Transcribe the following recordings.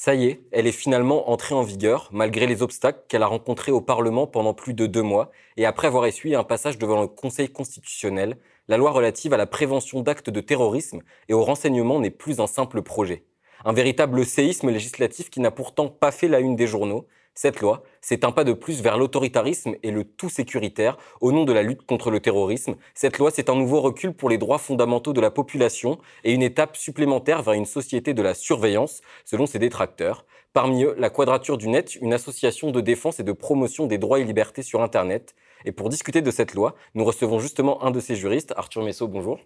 Ça y est, elle est finalement entrée en vigueur, malgré les obstacles qu'elle a rencontrés au Parlement pendant plus de deux mois, et après avoir essuyé un passage devant le Conseil constitutionnel, la loi relative à la prévention d'actes de terrorisme et au renseignement n'est plus un simple projet. Un véritable séisme législatif qui n'a pourtant pas fait la une des journaux, cette loi, c'est un pas de plus vers l'autoritarisme et le tout sécuritaire au nom de la lutte contre le terrorisme. Cette loi, c'est un nouveau recul pour les droits fondamentaux de la population et une étape supplémentaire vers une société de la surveillance, selon ses détracteurs. Parmi eux, la Quadrature du Net, une association de défense et de promotion des droits et libertés sur Internet. Et pour discuter de cette loi, nous recevons justement un de ses juristes, Arthur Messot, bonjour.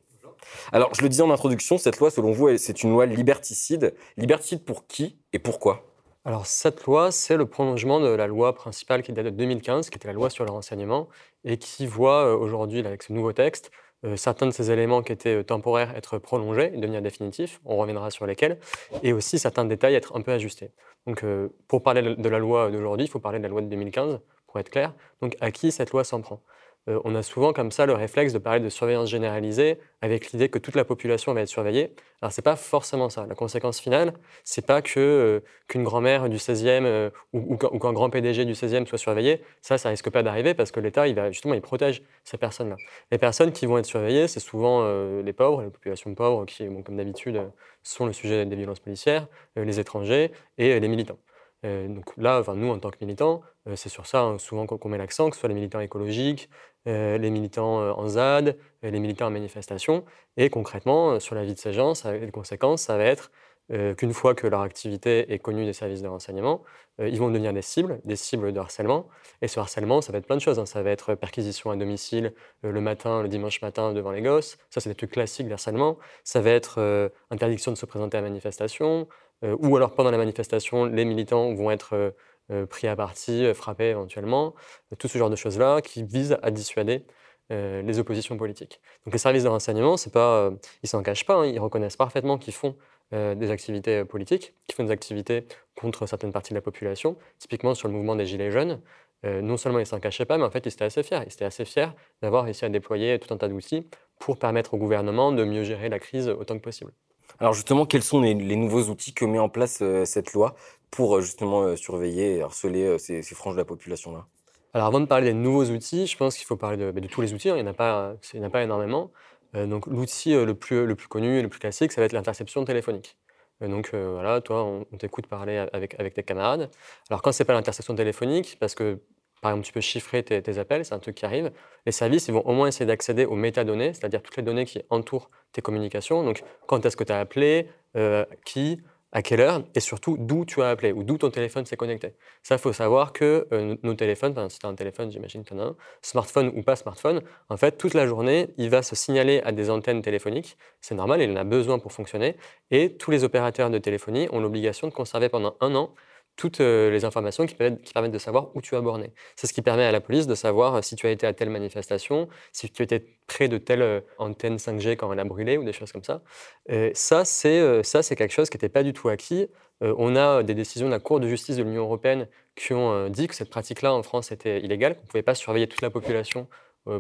Alors, je le disais en introduction, cette loi, selon vous, c'est une loi liberticide. Liberticide pour qui et pourquoi? Alors cette loi, c'est le prolongement de la loi principale qui date de 2015, qui était la loi sur le renseignement, et qui voit euh, aujourd'hui, avec ce nouveau texte, euh, certains de ces éléments qui étaient euh, temporaires être prolongés et devenir définitifs, on reviendra sur lesquels, et aussi certains détails être un peu ajustés. Donc pour parler de la loi d'aujourd'hui, il faut parler de la loi de 2015, pour être clair. Donc à qui cette loi s'en prend? Euh, on a souvent comme ça le réflexe de parler de surveillance généralisée avec l'idée que toute la population va être surveillée. Alors c'est pas forcément ça. La conséquence finale, c'est pas euh, qu'une grand-mère du 16e euh, ou, qu'un grand PDG du 16e soit surveillé. Ça, ça risque pas d'arriver parce que l'État, il va justement, il protège ces personnes-là. Les personnes qui vont être surveillées, c'est souvent les pauvres, les populations pauvres qui, comme d'habitude, sont le sujet des violences policières, les étrangers et les militants. Donc là, enfin, nous, en tant que militants, c'est sur ça hein, souvent qu'on met l'accent, que ce soit les militants écologiques, euh, les militants euh, en ZAD, euh, les militants en manifestation. Et concrètement, sur la vie de ces gens, les conséquences, ça va être qu'une fois que leur activité est connue des services de renseignement, ils vont devenir des cibles, des cibles de harcèlement. Et ce harcèlement, ça va être plein de choses. Hein. Ça va être perquisition à domicile le matin, le dimanche matin devant les gosses. Ça, c'est des trucs classiques d'harcèlement. Ça va être interdiction de se présenter à manifestation. Ou alors pendant la manifestation, les militants vont être euh, pris à partie, euh, frappé éventuellement, euh, tout ce genre de choses-là qui visent à dissuader les oppositions politiques. Donc les services de renseignement, c'est pas, ils s'en cachent pas, hein, ils reconnaissent parfaitement qu'ils font des activités politiques, qu'ils font des activités contre certaines parties de la population. Typiquement sur le mouvement des Gilets jaunes, non seulement ils s'en cachaient pas, mais en fait ils étaient assez fiers. Ils étaient assez fiers d'avoir réussi à déployer tout un tas d'outils pour permettre au gouvernement de mieux gérer la crise autant que possible. Alors justement, quels sont les, nouveaux outils que met en place cette loi pour justement surveiller et harceler ces, franges de la population-là? Alors avant de parler des nouveaux outils, je pense qu'il faut parler de, tous les outils, hein. il n'y en, a pas, énormément. donc l'outil le, plus, le plus connu et le plus classique, ça va être l'interception téléphonique. donc voilà, toi, on, t'écoute parler avec, avec tes camarades. Alors quand c'est pas l'interception téléphonique, parce que par exemple, tu peux chiffrer tes, appels, c'est un truc qui arrive. Les services, ils vont au moins essayer d'accéder aux métadonnées, c'est-à-dire toutes les données qui entourent tes communications. Donc, quand est-ce que tu as appelé, qui, à quelle heure et surtout d'où tu as appelé ou d'où ton téléphone s'est connecté. Ça, il faut savoir que euh, nos téléphones, si tu as un téléphone, j'imagine que tu en as un, smartphone ou pas smartphone, en fait, toute la journée, il va se signaler à des antennes téléphoniques. C'est normal, il en a besoin pour fonctionner. Et tous les opérateurs de téléphonie ont l'obligation de conserver pendant un an toutes euh, les informations qui permettent, de savoir où tu as borné. C'est ce qui permet à la police de savoir euh, si tu as été à telle manifestation, si tu étais près de telle euh, antenne 5G quand elle a brûlé ou des choses comme ça. c'est ça, c'est quelque chose qui n'était pas du tout acquis. on a des décisions de la Cour de justice de l'Union européenne qui ont dit que cette pratique-là en France était illégale, qu'on ne pouvait pas surveiller toute la population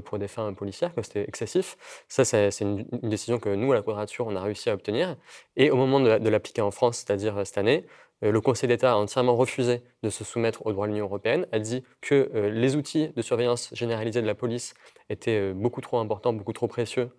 pour des fins policières, que c'était excessif. Ça, c'est une, décision que nous, à la Quadrature, on a réussi à obtenir. Et au moment de l'appliquer en France, c'est-à-dire cette année, euh, le Conseil d'État a entièrement refusé de se soumettre au droit de l'Union européenne, a dit que euh, les outils de surveillance généralisée de la police étaient euh, beaucoup trop importants, beaucoup trop précieux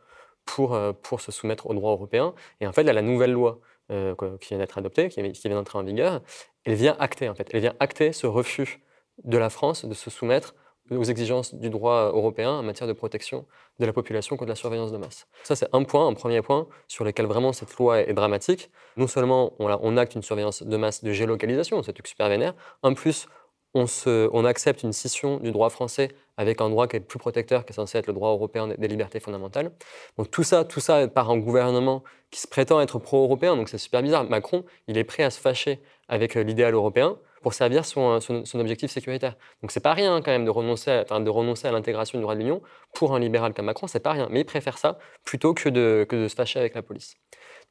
pour, pour se soumettre au droit européen. Et en fait, la nouvelle loi qui vient d'être adoptée, qui vient d'entrer en vigueur, elle vient acter, en fait, elle vient acter ce refus de la France de se soumettre aux exigences du droit européen en matière de protection de la population contre la surveillance de masse. Ça, c'est un point, un premier point sur lequel vraiment cette loi est dramatique. Non seulement on, acte une surveillance de masse de géolocalisation, c'est truc super vénère, en plus, on, on, accepte une scission du droit français avec un droit qui est plus protecteur, qui est censé être le droit européen des, libertés fondamentales. Donc tout ça, tout ça par un gouvernement qui se prétend être pro-européen, donc c'est super bizarre. Macron, il est prêt à se fâcher avec euh, l'idéal européen, pour servir son, son, objectif sécuritaire. Donc c'est pas rien quand même de renoncer à, de renoncer à l'intégration du droit de l'Union pour un libéral comme Macron, c'est pas rien. Mais il préfère ça plutôt que de, que de se fâcher avec la police.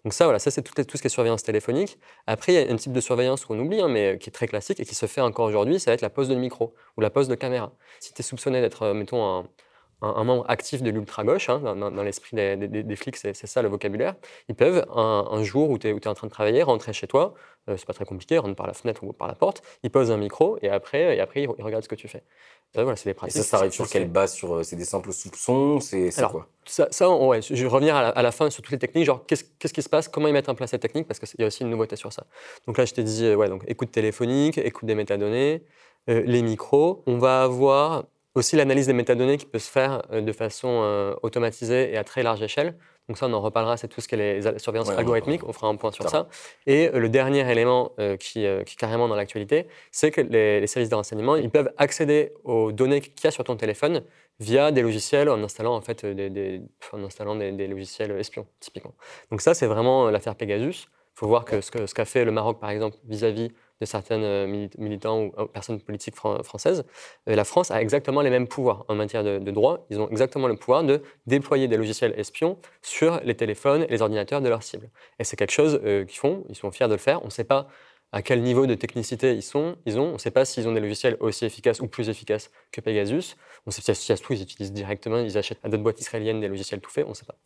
Donc ça, voilà, ça c'est tout, tout, ce qui est surveillance téléphonique. Après, il y a un type de surveillance qu'on oublie, hein, mais qui est très classique et qui se fait encore aujourd'hui, ça va être la pose de micro ou la pose de caméra. Si tu es soupçonné d'être, euh, mettons, un, un, membre actif de l'ultra-gauche, hein, dans, l'esprit des, flics, c'est ça le vocabulaire, ils peuvent, un, jour où tu es, en train de travailler, rentrer chez toi, euh, c'est pas très compliqué, rentre par la fenêtre ou par la porte, ils posent un micro et après, et après ils, regardent ce que tu fais. voilà, c'est des pratiques. Et ça, ça arrive sur quelle base sur, euh, C'est des simples soupçons C'est quoi? ça, ça ouais, je vais revenir à la, fin sur toutes les techniques, genre qu'est-ce qui se passe, comment ils mettent en place cette technique, parce qu'il y a aussi une nouveauté sur ça. Donc là, je t'ai dit, euh, ouais, donc écoute téléphonique, écoute des métadonnées, les micros. On va avoir aussi l'analyse des métadonnées qui peut se faire euh, de façon euh, automatisée et à très large échelle. Donc ça, on en reparlera, c'est tout ce qui est les surveillances algorithmiques, on fera un point sur ça. Et euh, le dernier élément qui, est carrément dans l'actualité, c'est que les, services de renseignement, ils peuvent accéder aux données qu'il y a sur ton téléphone via des logiciels en installant en fait des, en installant des, logiciels espions, typiquement. Donc ça, c'est vraiment l'affaire Pegasus. Il faut voir que ce qu'a ce fait le Maroc, par exemple, vis-à-vis de certains euh, militants ou personnes politiques françaises, euh, la France a exactement les mêmes pouvoirs en matière de, droit. Ils ont exactement le pouvoir de déployer des logiciels espions sur les téléphones et les ordinateurs de leurs cibles. Et c'est quelque chose euh, qu'ils font, ils sont fiers de le faire. On ne sait pas à quel niveau de technicité ils, sont, ils ont. On ne sait pas s'ils ont des logiciels aussi efficaces ou plus efficaces que Pegasus. On sait si ça se trouve, ils utilisent directement, ils achètent à d'autres boîtes israéliennes des logiciels tout faits, on ne sait pas.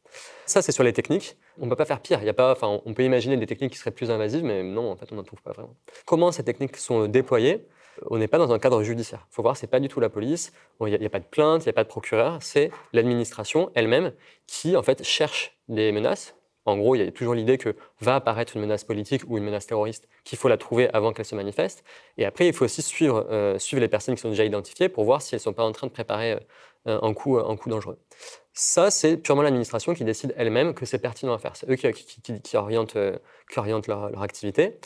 Ça, c'est sur les techniques. On ne peut pas faire pire. Y a pas, on peut imaginer des techniques qui seraient plus invasives, mais non, en fait, on n'en trouve pas vraiment. Comment ces techniques sont déployées? On n'est pas dans un cadre judiciaire. Il faut voir, ce n'est pas du tout la police, il n'y a, a, pas de plainte, il n'y a pas de procureur, c'est l'administration elle-même qui, en fait, cherche des menaces, en gros, il y a toujours l'idée que va apparaître une menace politique ou une menace terroriste, qu'il faut la trouver avant qu'elle se manifeste. Et après, il faut aussi suivre, euh, suivre les personnes qui sont déjà identifiées pour voir si elles ne sont pas en train de préparer euh, un, coup, un coup dangereux. Ça, c'est purement l'administration qui décide elle-même que c'est pertinent à faire. C'est eux qui, orientent, euh, qui orientent leur, leur, activité.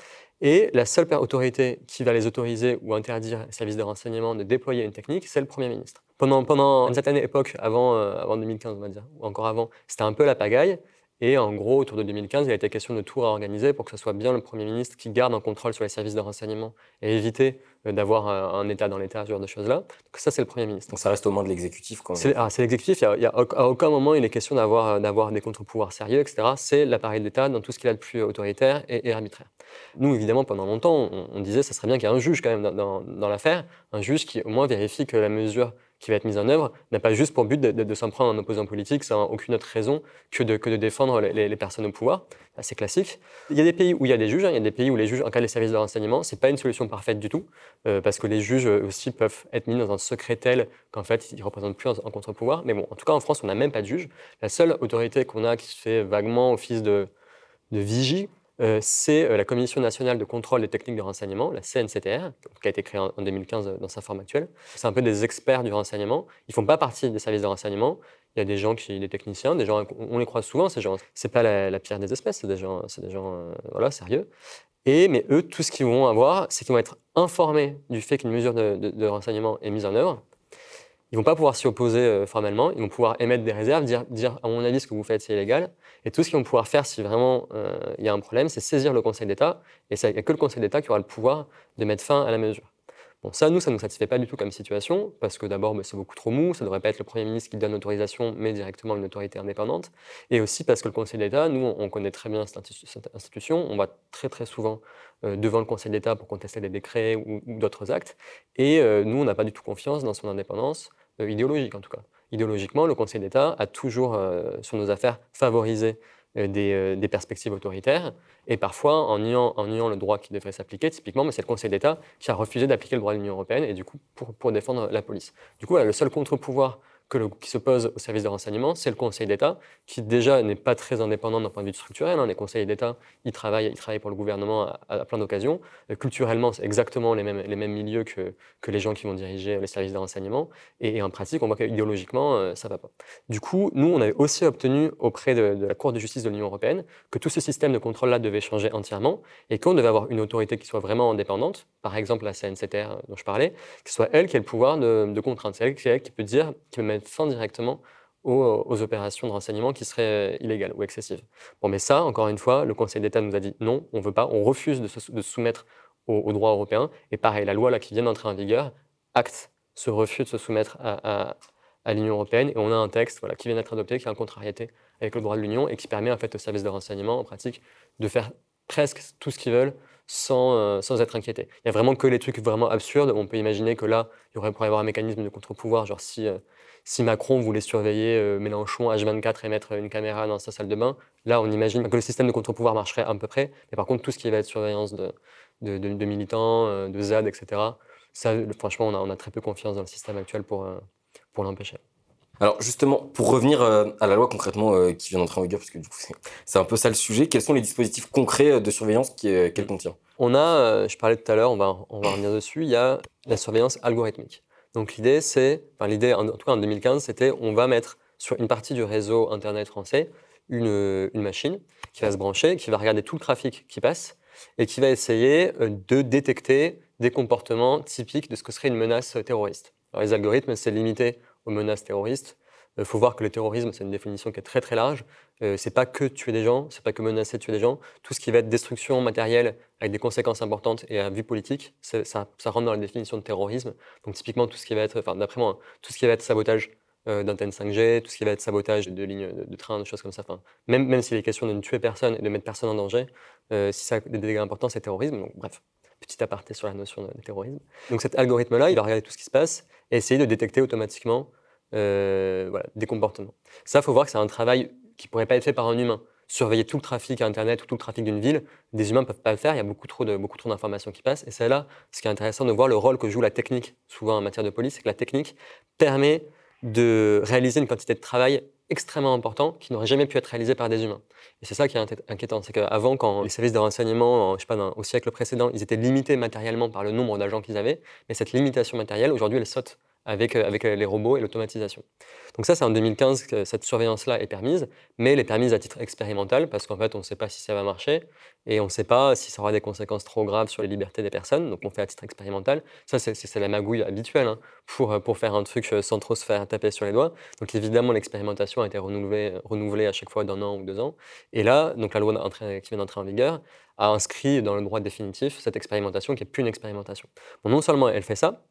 Et la seule autorité qui va les autoriser ou interdire les services de renseignement de déployer une technique, c'est le Premier ministre. Pendant, pendant une certaine époque, avant, avant 2015, on va dire, ou encore avant, c'était un peu la pagaille. Et en gros, autour de 2015, il a été question de tout réorganiser pour que ce soit bien le Premier ministre qui garde un contrôle sur les services de renseignement et éviter euh, d'avoir un État dans l'État, ce genre de choses-là. Donc ça, c'est le Premier ministre. Donc ça reste au moins de l'exécutif quand même. C'est l'exécutif. Il y a, à aucun moment il est question d'avoir des contre-pouvoirs sérieux, etc. C'est l'appareil d'État dans tout ce qu'il a de plus autoritaire et, arbitraire. Nous, évidemment, pendant longtemps, on, disait que ça serait bien qu'il y ait un juge quand même dans, dans l'affaire, un juge qui au moins vérifie que la mesure qui va être mise en œuvre n'a pas juste pour but de, s'en prendre un opposant politique, ça n'a aucune autre raison que de, défendre les, personnes au pouvoir. C'est classique. Il y a des pays où il y a des juges, hein. il y a des pays où les juges en cas des services de renseignement, ce n'est pas une solution parfaite du tout, euh, parce que les juges aussi peuvent être mis dans un secret tel qu'en fait, ils ne représentent plus un, contre-pouvoir. Mais bon, en tout cas, en France, on n'a même pas de juge. La seule autorité qu'on a qui se fait vaguement office de, vigie, c'est euh, la Commission nationale de contrôle des techniques de renseignement, la CNCTR, qui a été créée en 2015 euh, dans sa forme actuelle. C'est un peu des experts du renseignement. Ils ne font pas partie des services de renseignement. Il y a des gens qui, des techniciens, des gens, on les croise souvent, ces gens. C'est pas la, pire des espèces, c'est des gens, c'est des gens, voilà, sérieux. Et mais eux, tout ce qu'ils vont avoir, c'est qu'ils vont être informés du fait qu'une mesure de renseignement est mise en œuvre ils vont pas pouvoir s'y opposer euh, formellement, ils vont pouvoir émettre des réserves, dire, dire à mon avis ce que vous faites c'est illégal. Et tout ce qu'ils vont pouvoir faire si vraiment euh, il y a un problème, c'est saisir le Conseil d'État. Et il n'y que le Conseil d'État qui aura le pouvoir de mettre fin à la mesure. Bon, ça, nous, ça ne nous satisfait pas du tout comme situation, parce que d'abord, bah, c'est beaucoup trop mou, ça ne devrait pas être le Premier ministre qui donne l'autorisation, mais directement une autorité indépendante. Et aussi parce que le Conseil d'État, nous, on connaît très bien cette institution, on va très très souvent euh, devant le Conseil d'État pour contester des décrets ou, d'autres actes, et nous, on n'a pas du tout confiance dans son indépendance. Euh, idéologique en tout cas. Idéologiquement, le Conseil d'État a toujours, euh, sur nos affaires, favorisé euh, des, perspectives autoritaires, et parfois en niant, en niant le droit qui devrait s'appliquer, typiquement, mais c'est le Conseil d'État qui a refusé d'appliquer le droit de l'Union européenne, et du coup, pour, pour défendre la police. Du coup, le seul contre-pouvoir qui se au service de renseignement, c'est le Conseil d'État, qui déjà n'est pas très indépendant d'un point de vue structurel. Hein. Les conseils d'État, ils travaillent, ils travaillent pour le gouvernement à, plein d'occasions. Euh, culturellement, c'est exactement les mêmes, les mêmes milieux que, que les gens qui vont diriger les services de renseignement. Et, en pratique, on voit qu'idéologiquement, euh, ça ne va pas. Du coup, nous, on avait aussi obtenu auprès de, la Cour de justice de l'Union européenne que tout ce système de contrôle-là devait changer entièrement et qu'on devait avoir une autorité qui soit vraiment indépendante, par exemple la CNCTR dont je parlais, qui soit elle qui ait le pouvoir de, de contraindre. C'est elle, qui peut dire, qui peut mettre fin directement aux, opérations de renseignement qui seraient illégales ou excessives. Bon, mais ça, encore une fois, le Conseil d'État nous a dit non, on ne veut pas, on refuse de se, soumettre au, droit européen. Et pareil, la loi là, qui vient d'entrer en vigueur acte ce refus de se soumettre à, l'Union européenne. Et on a un texte voilà, qui vient d'être adopté, qui est en contrariété avec le droit de l'Union et qui permet en fait aux services de renseignement, en pratique, de faire presque tout ce qu'ils veulent sans, euh, sans être inquiétés. Il n'y a vraiment que les trucs vraiment absurdes. On peut imaginer que là, il pourrait y avoir un mécanisme de contre-pouvoir, genre si, euh, si Macron voulait surveiller euh, Mélenchon H24 et mettre une caméra dans sa salle de bain, là, on imagine que le système de contre-pouvoir marcherait à peu près. Mais par contre, tout ce qui va être surveillance de, de, militants, euh, de ZAD, etc., ça, franchement, on a, on a, très peu confiance dans le système actuel pour, euh, pour l'empêcher. Alors justement, pour revenir à la loi concrètement qui vient d'entrer en vigueur, parce que du coup c'est un peu ça le sujet, quels sont les dispositifs concrets de surveillance qu'elle contient? On a, je parlais tout à l'heure, on va, on va revenir dessus, il y a la surveillance algorithmique. Donc l'idée, c'est, enfin l'idée, en, tout cas en 2015, c'était on va mettre sur une partie du réseau Internet français une, machine qui va se brancher, qui va regarder tout le trafic qui passe et qui va essayer euh, de détecter des comportements typiques de ce que serait une menace terroriste. Alors, les algorithmes, c'est limité aux menaces terroristes. Il faut voir que le terrorisme, c'est une définition qui est très très large. Euh, c'est pas que tuer des gens, c'est pas que menacer de tuer des gens. Tout ce qui va être destruction matérielle avec des conséquences importantes et à vue politique, ça, rentre dans la définition de terrorisme. Donc typiquement tout ce qui va être, enfin d'après moi, tout ce qui va être sabotage euh, d'antennes 5G, tout ce qui va être sabotage de lignes de, train, de choses comme ça. Enfin, même même s'il est question de ne tuer personne et de mettre personne en danger, euh, si ça a des dégâts importants, c'est terrorisme. Donc bref, petit aparté sur la notion de terrorisme. Donc cet algorithme-là, il va regarder tout ce qui se passe et essayer de détecter automatiquement euh, voilà, des comportements. Ça, il faut voir que c'est un travail qui ne pourrait pas être fait par un humain. Surveiller tout le trafic Internet ou tout le trafic d'une ville, des humains ne peuvent pas le faire, il y a beaucoup trop, de, beaucoup trop d'informations qui passent. Et c'est là, ce qui est intéressant de voir le rôle que joue la technique, souvent en matière de police, c'est que la technique permet de réaliser une quantité de travail extrêmement important qui n'aurait jamais pu être réalisé par des humains. Et c'est ça qui est inquiétant, c'est qu'avant, quand les services de renseignement, je sais pas, au siècle précédent, ils étaient limités matériellement par le nombre d'agents qu'ils avaient, mais cette limitation matérielle, aujourd'hui, elle saute avec, euh, avec les robots et l'automatisation. Donc ça, c'est en 2015 que cette surveillance-là est permise, mais elle est permise à titre expérimental parce qu'en fait, on ne sait pas si ça va marcher et on ne sait pas si ça aura des conséquences trop graves sur les libertés des personnes. Donc on fait à titre expérimental. Ça, c'est la magouille habituelle hein, pour, euh, pour faire un truc euh, sans trop se faire taper sur les doigts. Donc évidemment, l'expérimentation a été renouvelée, renouvelée à chaque fois d'un an ou deux ans. Et là, donc la loi qui vient d'entrer en vigueur a inscrit dans le droit définitif cette expérimentation qui n'est plus une expérimentation. Non seulement elle fait ça,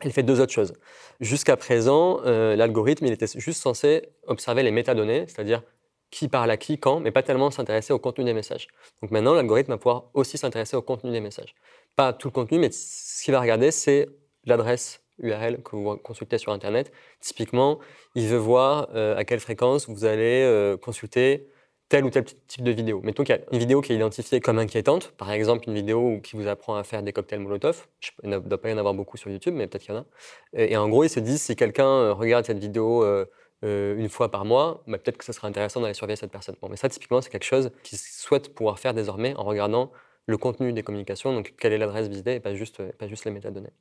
elle fait deux autres choses. Jusqu'à présent, euh, l'algorithme, il était juste censé observer les métadonnées, c'est-à-dire qui parle à qui, quand, mais pas tellement s'intéresser au contenu des messages. Donc maintenant, l'algorithme va pouvoir aussi s'intéresser au contenu des messages. Pas tout le contenu, mais ce qu'il va regarder, c'est l'adresse URL que vous consultez sur Internet. Typiquement, il veut voir euh, à quelle fréquence vous allez euh, consulter tel ou tel type de vidéo. Mettons qu'il y a une vidéo qui est identifiée comme inquiétante, par exemple une vidéo qui vous apprend à faire des cocktails Molotov. Il ne doit pas y en avoir beaucoup sur YouTube, mais peut-être qu'il y en a. Et, en gros, ils se disent si quelqu'un euh, regarde cette vidéo euh, euh, une fois par mois, bah, peut-être que ce serait intéressant d'aller surveiller cette personne. Mais ça, typiquement, c'est quelque chose qu'ils souhaitent pouvoir faire désormais en regardant le contenu des communications, donc quelle est l'adresse visitée et pas juste, pas juste les métadonnées.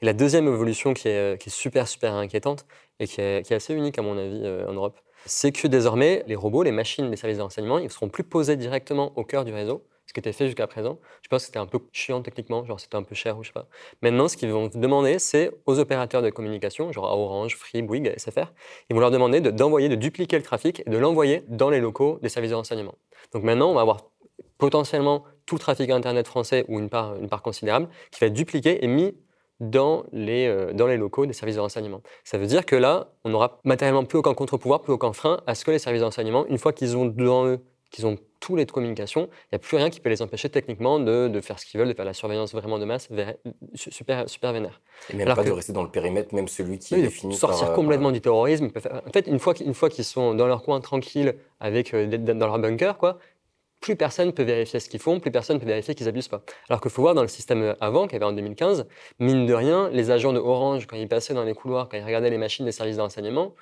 Et la deuxième évolution qui est, super, super inquiétante et qui est, assez unique à mon avis en Europe, c'est que désormais, les robots, les machines les services de renseignement, ils ne seront plus posés directement au cœur du réseau, ce qui était fait jusqu'à présent. Je pense que c'était un peu chiant techniquement, genre c'était un peu cher ou je sais pas. Maintenant, ce qu'ils vont demander, c'est aux opérateurs de communication, genre à Orange, Free, Bouygues, SFR, ils vont leur demander d'envoyer, de, dupliquer le trafic et de l'envoyer dans les locaux des services de renseignement. Donc maintenant, on va avoir potentiellement tout le trafic Internet français ou une part, une part considérable qui va être dupliqué et mis dans les, euh, dans les locaux des services de renseignement. Ça veut dire que là, on n'aura matériellement plus aucun contre-pouvoir, plus aucun frein à ce que les services de renseignement, une fois qu'ils ont devant eux, qu'ils ont tous les de communication, il n'y a plus rien qui peut les empêcher techniquement de, de faire ce qu'ils veulent, de faire la surveillance vraiment de masse super, super vénère. Et même pas de rester dans le périmètre, même celui qui est défini Sortir euh, complètement du terrorisme. En fait, une fois, une fois qu'ils sont dans leur coin tranquille, avec, euh, dans leur bunker, quoi, plus personne peut vérifier ce qu'ils font, plus personne peut vérifier qu'ils abusent pas. Alors qu'il faut voir dans le système avant, qu'il y avait en 2015, mine de rien, les agents de Orange, quand ils passaient dans les couloirs, quand ils regardaient les machines des services de renseignement,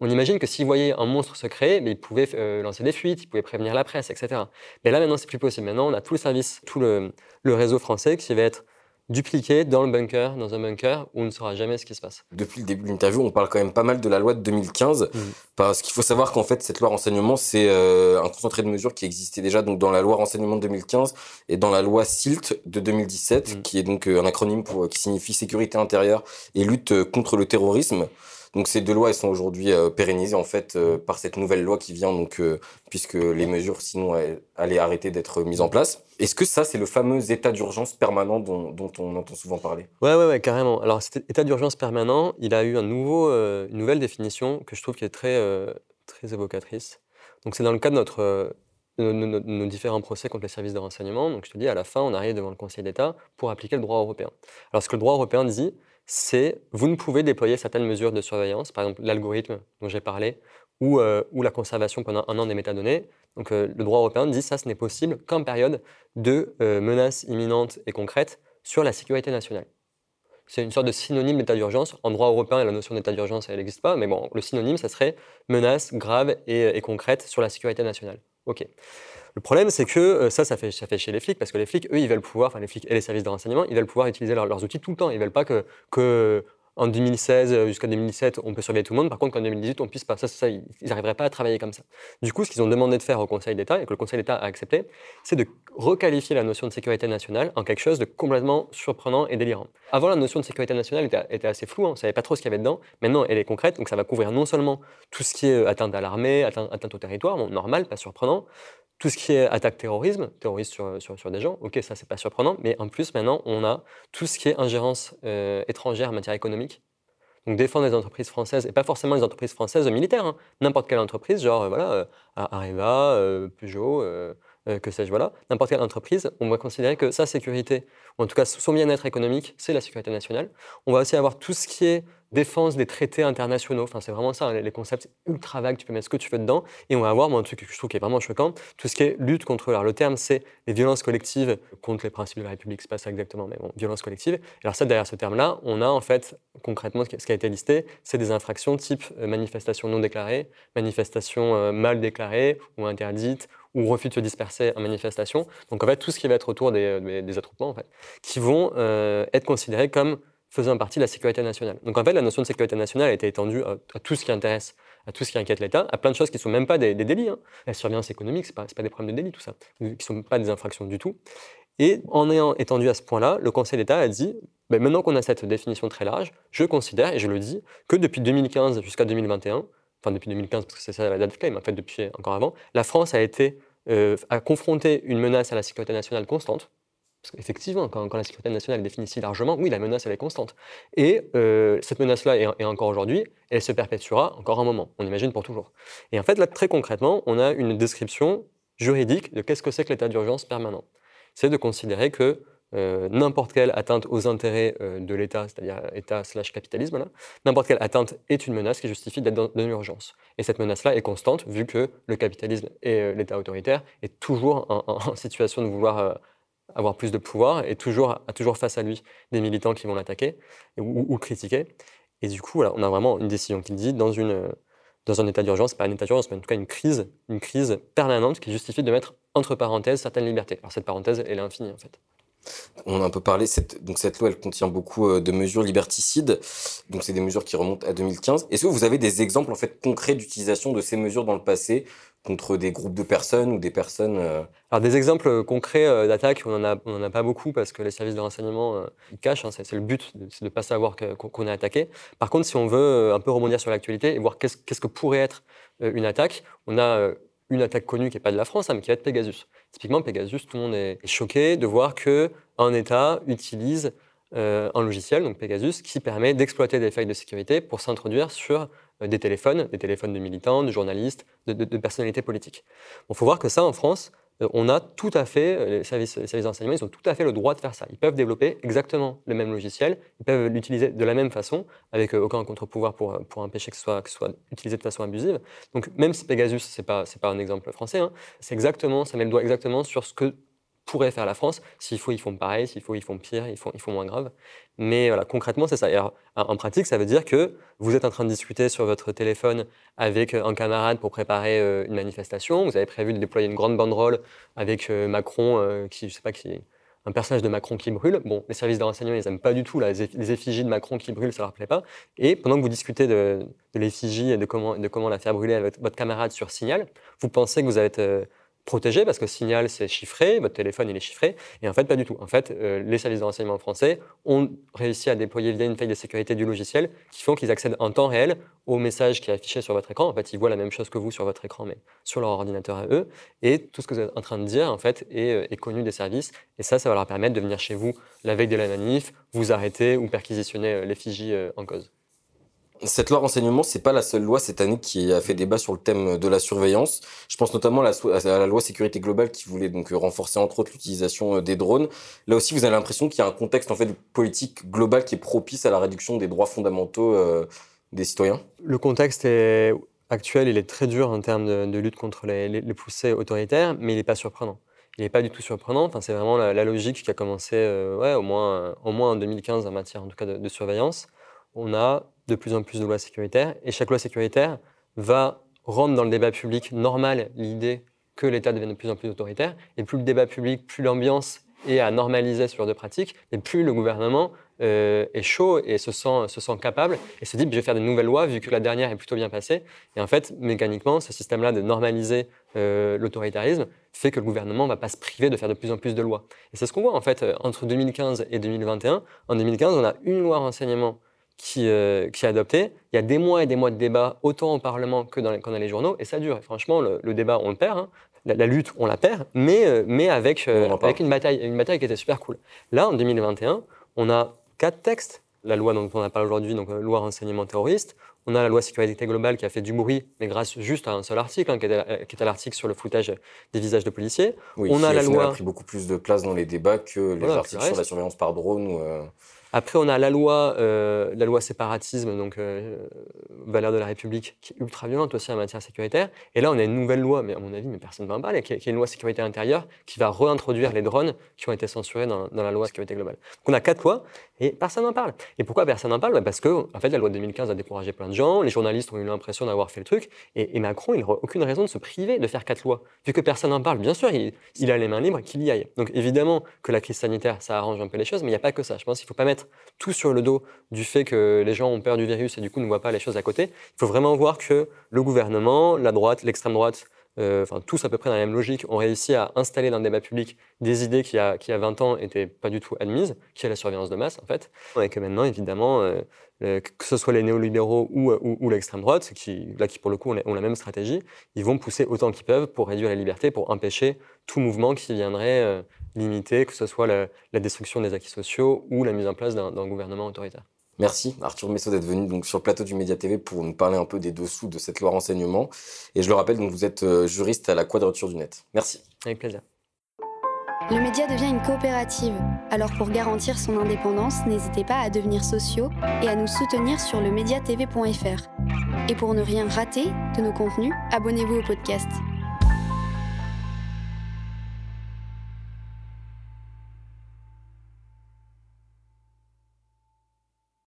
on imagine que s'ils voyaient un monstre se créer, mais ils pouvaient euh, lancer des fuites, ils pouvaient prévenir la presse, etc. Mais là, maintenant, c'est plus possible. Maintenant, on a tout le service, tout le, le réseau français qui va être dupliqué dans le bunker, dans un bunker où on ne saura jamais ce qui se passe. Depuis le début de l'interview, on parle quand même pas mal de la loi de 2015, mm. parce qu'il faut savoir qu'en fait, cette loi renseignement, c'est euh, un concentré de mesures qui existait déjà donc dans la loi renseignement de 2015 et dans la loi SILT de 2017, mm. qui est donc euh, un acronyme pour, qui signifie sécurité intérieure et lutte euh, contre le terrorisme. Donc ces deux lois, elles sont aujourd'hui euh, pérennisées en fait euh, par cette nouvelle loi qui vient, donc euh, puisque les mesures sinon allaient arrêter d'être mises en place. Est-ce que ça, c'est le fameux état d'urgence permanent dont, on entend souvent parler? Ouais, ouais, ouais, carrément. Alors cet état d'urgence permanent, il a eu un nouveau, une nouvelle définition que je trouve qui est très, très évocatrice. Donc c'est dans le cadre de notre nos, différents procès contre les services de renseignement. Donc je te dis, à la fin, on arrive devant le Conseil d'État pour appliquer le droit européen. Alors ce que le droit européen dit, c'est vous ne pouvez déployer certaines mesures de surveillance, par exemple l'algorithme dont j'ai parlé, ou, euh, la conservation pendant un an des métadonnées. Donc euh, le droit européen dit ça, ce n'est possible qu'en période de euh, menaces imminentes et concrètes sur la sécurité nationale. C'est une sorte de synonyme d'état d'urgence. En droit européen, la notion d'état d'urgence, elle n'existe pas, mais bon, le synonyme, ça serait menace grave et, et concrète sur la sécurité nationale. OK. Le problème, c'est que euh, ça, ça fait, ça fait chez les flics, parce que les flics, eux, ils veulent pouvoir, enfin les flics et les services de renseignement, ils veulent pouvoir utiliser leurs outils tout le temps. Ils veulent pas que, que en 2016 euh, jusqu'à 2017, on peut surveiller tout le monde. Par contre, qu'en 2018, on puisse pas. Ça, ça ils n'arriveraient pas à travailler comme ça. Du coup, ce qu'ils ont demandé de faire au Conseil d'État et que le Conseil d'État a accepté, c'est de requalifier la notion de sécurité nationale en quelque chose de complètement surprenant et délirant. Avant, la notion de sécurité nationale était, assez floue. Hein. On savait pas trop ce qu'il y avait dedans. Maintenant, elle est concrète. Donc, ça va couvrir non seulement tout ce qui est euh, atteinte à l'armée, atteinte, au territoire, bon, normal, pas surprenant, tout ce qui est attaque terrorisme, terrorisme sur, sur, des gens, ok, ça c'est pas surprenant, mais en plus maintenant on a tout ce qui est ingérence euh, étrangère en matière économique. Donc défendre les entreprises françaises, et pas forcément les entreprises françaises militaires, hein. n'importe quelle entreprise, genre euh, voilà, euh, Areva, Peugeot, que sais-je, voilà, n'importe quelle entreprise, on va considérer que sa sécurité, ou en tout cas son bien-être économique, c'est la sécurité nationale. On va aussi avoir tout ce qui est défense des traités internationaux. Enfin, c'est vraiment ça, les concepts ultra vagues, tu peux mettre ce que tu veux dedans. Et on va avoir, moi, un truc que je trouve qui est vraiment choquant, tout ce qui est lutte contre. Alors, le terme, c'est les violences collectives contre les principes de la République, c'est pas ça exactement, mais bon, violences collectives. Alors, ça, derrière ce terme-là, on a en fait, concrètement, ce qui a été listé, c'est des infractions type euh, manifestation non déclarée, manifestation euh, mal déclarée ou interdite, ou refus de se disperser en manifestation. Donc, en fait, tout ce qui va être autour des, euh, des, attroupements, en fait, qui vont être considérés comme faisant partie de la sécurité nationale. Donc en fait, la notion de sécurité nationale a été étendue à, tout ce qui intéresse, à tout ce qui inquiète l'État, à plein de choses qui ne sont même pas des, délits. Hein. La surveillance économique, ce n'est pas, pas, des problèmes de délit, tout ça, qui ne sont pas des infractions du tout. Et en ayant étendu à ce point-là, le Conseil d'État a dit, ben maintenant qu'on a cette définition très large, je considère, et je le dis, que depuis 2015 jusqu'à 2021, enfin depuis 2015 parce que c'est ça la date clé, mais en fait depuis encore avant, la France a été euh, a confronté une menace à la sécurité nationale constante, parce qu'effectivement, quand, la sécurité nationale est définie si largement, oui, la menace, elle est constante. Et euh, cette menace-là est, encore aujourd'hui, elle se perpétuera encore un moment, on imagine pour toujours. Et en fait, là, très concrètement, on a une description juridique de qu'est-ce que c'est que l'état d'urgence permanent. C'est de considérer que euh, n'importe quelle atteinte aux intérêts euh, de l'État, c'est-à-dire État slash capitalisme, n'importe quelle atteinte est une menace qui justifie d'être dans, une urgence. Et cette menace-là est constante vu que le capitalisme et l'État autoritaire est toujours en situation de vouloir avoir plus de pouvoir et toujours, a toujours face à lui des militants qui vont l'attaquer ou, ou, critiquer. Et du coup, on a vraiment une décision qui dit dans, une, dans un état d'urgence, pas un état d'urgence, mais en tout cas une crise, une crise permanente qui justifie de mettre entre parenthèses certaines libertés. Alors cette parenthèse, elle est infinie en fait. On a un peu parlé, cette, donc cette loi, elle contient beaucoup euh, de mesures liberticides, donc c'est des mesures qui remontent à 2015. Est-ce que vous avez des exemples en fait concrets d'utilisation de ces mesures dans le passé contre des groupes de personnes ou des personnes euh, Alors des exemples concrets euh, d'attaques, on n'en a, a pas beaucoup parce que les services de renseignement ils cachent, hein, c'est, le but, c'est de ne pas savoir qu'on est attaqué. Par contre, si on veut un peu rebondir sur l'actualité et voir qu'est-ce, qu'est-ce que pourrait être une attaque, on a une attaque connue qui n'est pas de la France, hein, mais qui va être Pegasus. Typiquement, Pegasus, tout le monde est choqué de voir qu'un État utilise euh, un logiciel, donc Pegasus, qui permet d'exploiter des failles de sécurité pour s'introduire sur euh, des téléphones, des téléphones de militants, de journalistes, de, personnalités politiques. Il faut voir que ça, en France, on a tout à fait, euh, les services, d'enseignement, ils ont tout à fait le droit de faire ça. Ils peuvent développer exactement le même logiciel, ils peuvent l'utiliser de la même façon, avec euh, aucun contre-pouvoir pour, pour empêcher que ce, soit, que soit utilisé de façon abusive. Donc même si Pegasus, ce n'est pas, pas un exemple français, hein, c'est exactement, ça met le doigt exactement sur ce que pourrait faire la France. S'il faut, ils font pareil. S'il faut, ils font pire. Ils font, ils font moins grave. Mais voilà, concrètement, c'est ça. en pratique, ça veut dire que vous êtes en train de discuter sur votre téléphone avec un camarade pour préparer euh, une manifestation. Vous avez prévu de déployer une grande banderole avec euh, Macron, euh, qui, je sais pas qui, un personnage de Macron qui brûle. Bon, les services de renseignement, ils n'aiment pas du tout les effigies de Macron qui brûlent, ça leur plaît pas. Et pendant que vous discutez de, l'effigie et de comment, de comment la faire brûler avec votre camarade sur Signal, vous pensez que vous êtes protégé parce que Signal c'est chiffré, votre téléphone il est chiffré, et en fait pas du tout. En fait, euh, les services de renseignement français ont réussi à déployer via une faille de sécurité du logiciel qui font qu'ils accèdent en temps réel au message qui est affiché sur votre écran. En fait, ils voient la même chose que vous sur votre écran, mais sur leur ordinateur à eux, et tout ce que vous êtes en train de dire en fait est, euh, connu des services, et ça, ça va leur permettre de venir chez vous la veille de la manif, vous arrêter ou perquisitionner euh, l'effigie en cause. Cette loi renseignement, c'est pas la seule loi cette année qui a fait débat sur le thème de la surveillance. Je pense notamment à la, loi sécurité globale qui voulait donc renforcer entre autres l'utilisation euh, des drones. Là aussi, vous avez l'impression qu'il y a un contexte en fait politique global qui est propice à la réduction des droits fondamentaux euh, des citoyens. Le contexte actuel, il est très dur en termes de, lutte contre les, poussées autoritaires, mais il n'est pas surprenant. Il n'est pas du tout surprenant. Enfin, c'est vraiment la, logique qui a commencé euh, au, moins, en 2015 en matière en tout cas de surveillance. On a de plus en plus de lois sécuritaires, et chaque loi sécuritaire va rendre dans le débat public normal l'idée que l'État devienne de plus en plus autoritaire, et plus le débat public, plus l'ambiance est à normaliser ce genre de pratiques, et plus le gouvernement euh, est chaud et se sent, se sent capable, et se dit, je vais faire de nouvelles lois, vu que la dernière est plutôt bien passée. Et en fait, mécaniquement, ce système-là de normaliser euh, l'autoritarisme fait que le gouvernement ne va pas se priver de faire de plus en plus de lois. Et c'est ce qu'on voit, en fait, euh, entre 2015 et 2021. En 2015, on a une loi renseignement qui, euh, qui, est adopté. Il y a des mois et des mois de débat, autant au Parlement que dans les, les journaux, et ça dure. franchement, le, débat, on le perd. Hein. La, lutte, on la perd, mais, euh, mais avec, euh, avec une, bataille, une bataille qui était super cool. Là, en 2021, on a quatre textes. La loi dont on a parlé aujourd'hui, donc loi renseignement terroriste. On a la loi sécurité globale qui a fait du bruit, mais grâce juste à un seul article, hein, qui est l'article sur le floutage des visages de policiers. Oui, on a la loi. a pris beaucoup plus de place dans les débats que les articles sur la surveillance par drone. Ou, après, on a la loi, euh, la loi séparatisme, donc euh, valeur de la République, qui est ultra violente aussi en matière sécuritaire. Et là, on a une nouvelle loi, mais à mon avis, mais personne ne va en qui est, une loi sécurité intérieure, qui va réintroduire les drones qui ont été censurés dans, la loi sécurité globale. Donc on a quatre lois, et personne n'en parle. Et pourquoi personne n'en parle? Bah, Parce que, en fait, la loi de 2015 a découragé plein de gens, les journalistes ont eu l'impression d'avoir fait le truc, et, Macron, il n'a aucune raison de se priver de faire quatre lois. Vu que personne n'en parle, bien sûr, il, il, a les mains libres, qu'il y aille. Donc évidemment que la crise sanitaire, ça arrange un peu les choses, mais il n'y a pas que ça. Je pense qu'il ne faut pas mettre tout sur le dos du fait que les gens ont peur du virus et du coup ne voient pas les choses à côté. Il faut vraiment voir que le gouvernement, la droite, l'extrême droite, euh, tous à peu près dans la même logique, ont réussi à installer dans le débat public des idées qui, a, qui a 20 ans n'étaient pas du tout admises, qui est la surveillance de masse en fait. Et que maintenant, évidemment, euh, que ce soit les néolibéraux ou, ou, l'extrême droite, qui, là qui pour le coup ont la même stratégie, ils vont pousser autant qu'ils peuvent pour réduire la liberté, pour empêcher tout mouvement qui viendrait euh, limiter, que ce soit la, destruction des acquis sociaux ou la mise en place d'un gouvernement autoritaire. Merci Arthur Messot d'être venu donc sur le plateau du Média TV pour nous parler un peu des dessous de cette loi renseignement. Et je le rappelle, donc vous êtes euh, juriste à la Quadrature du Net. Merci. Avec plaisir. Le média devient une coopérative. Alors pour garantir son indépendance, n'hésitez pas à devenir sociaux et à nous soutenir sur le mediatv.fr. Et pour ne rien rater de nos contenus, abonnez-vous au podcast.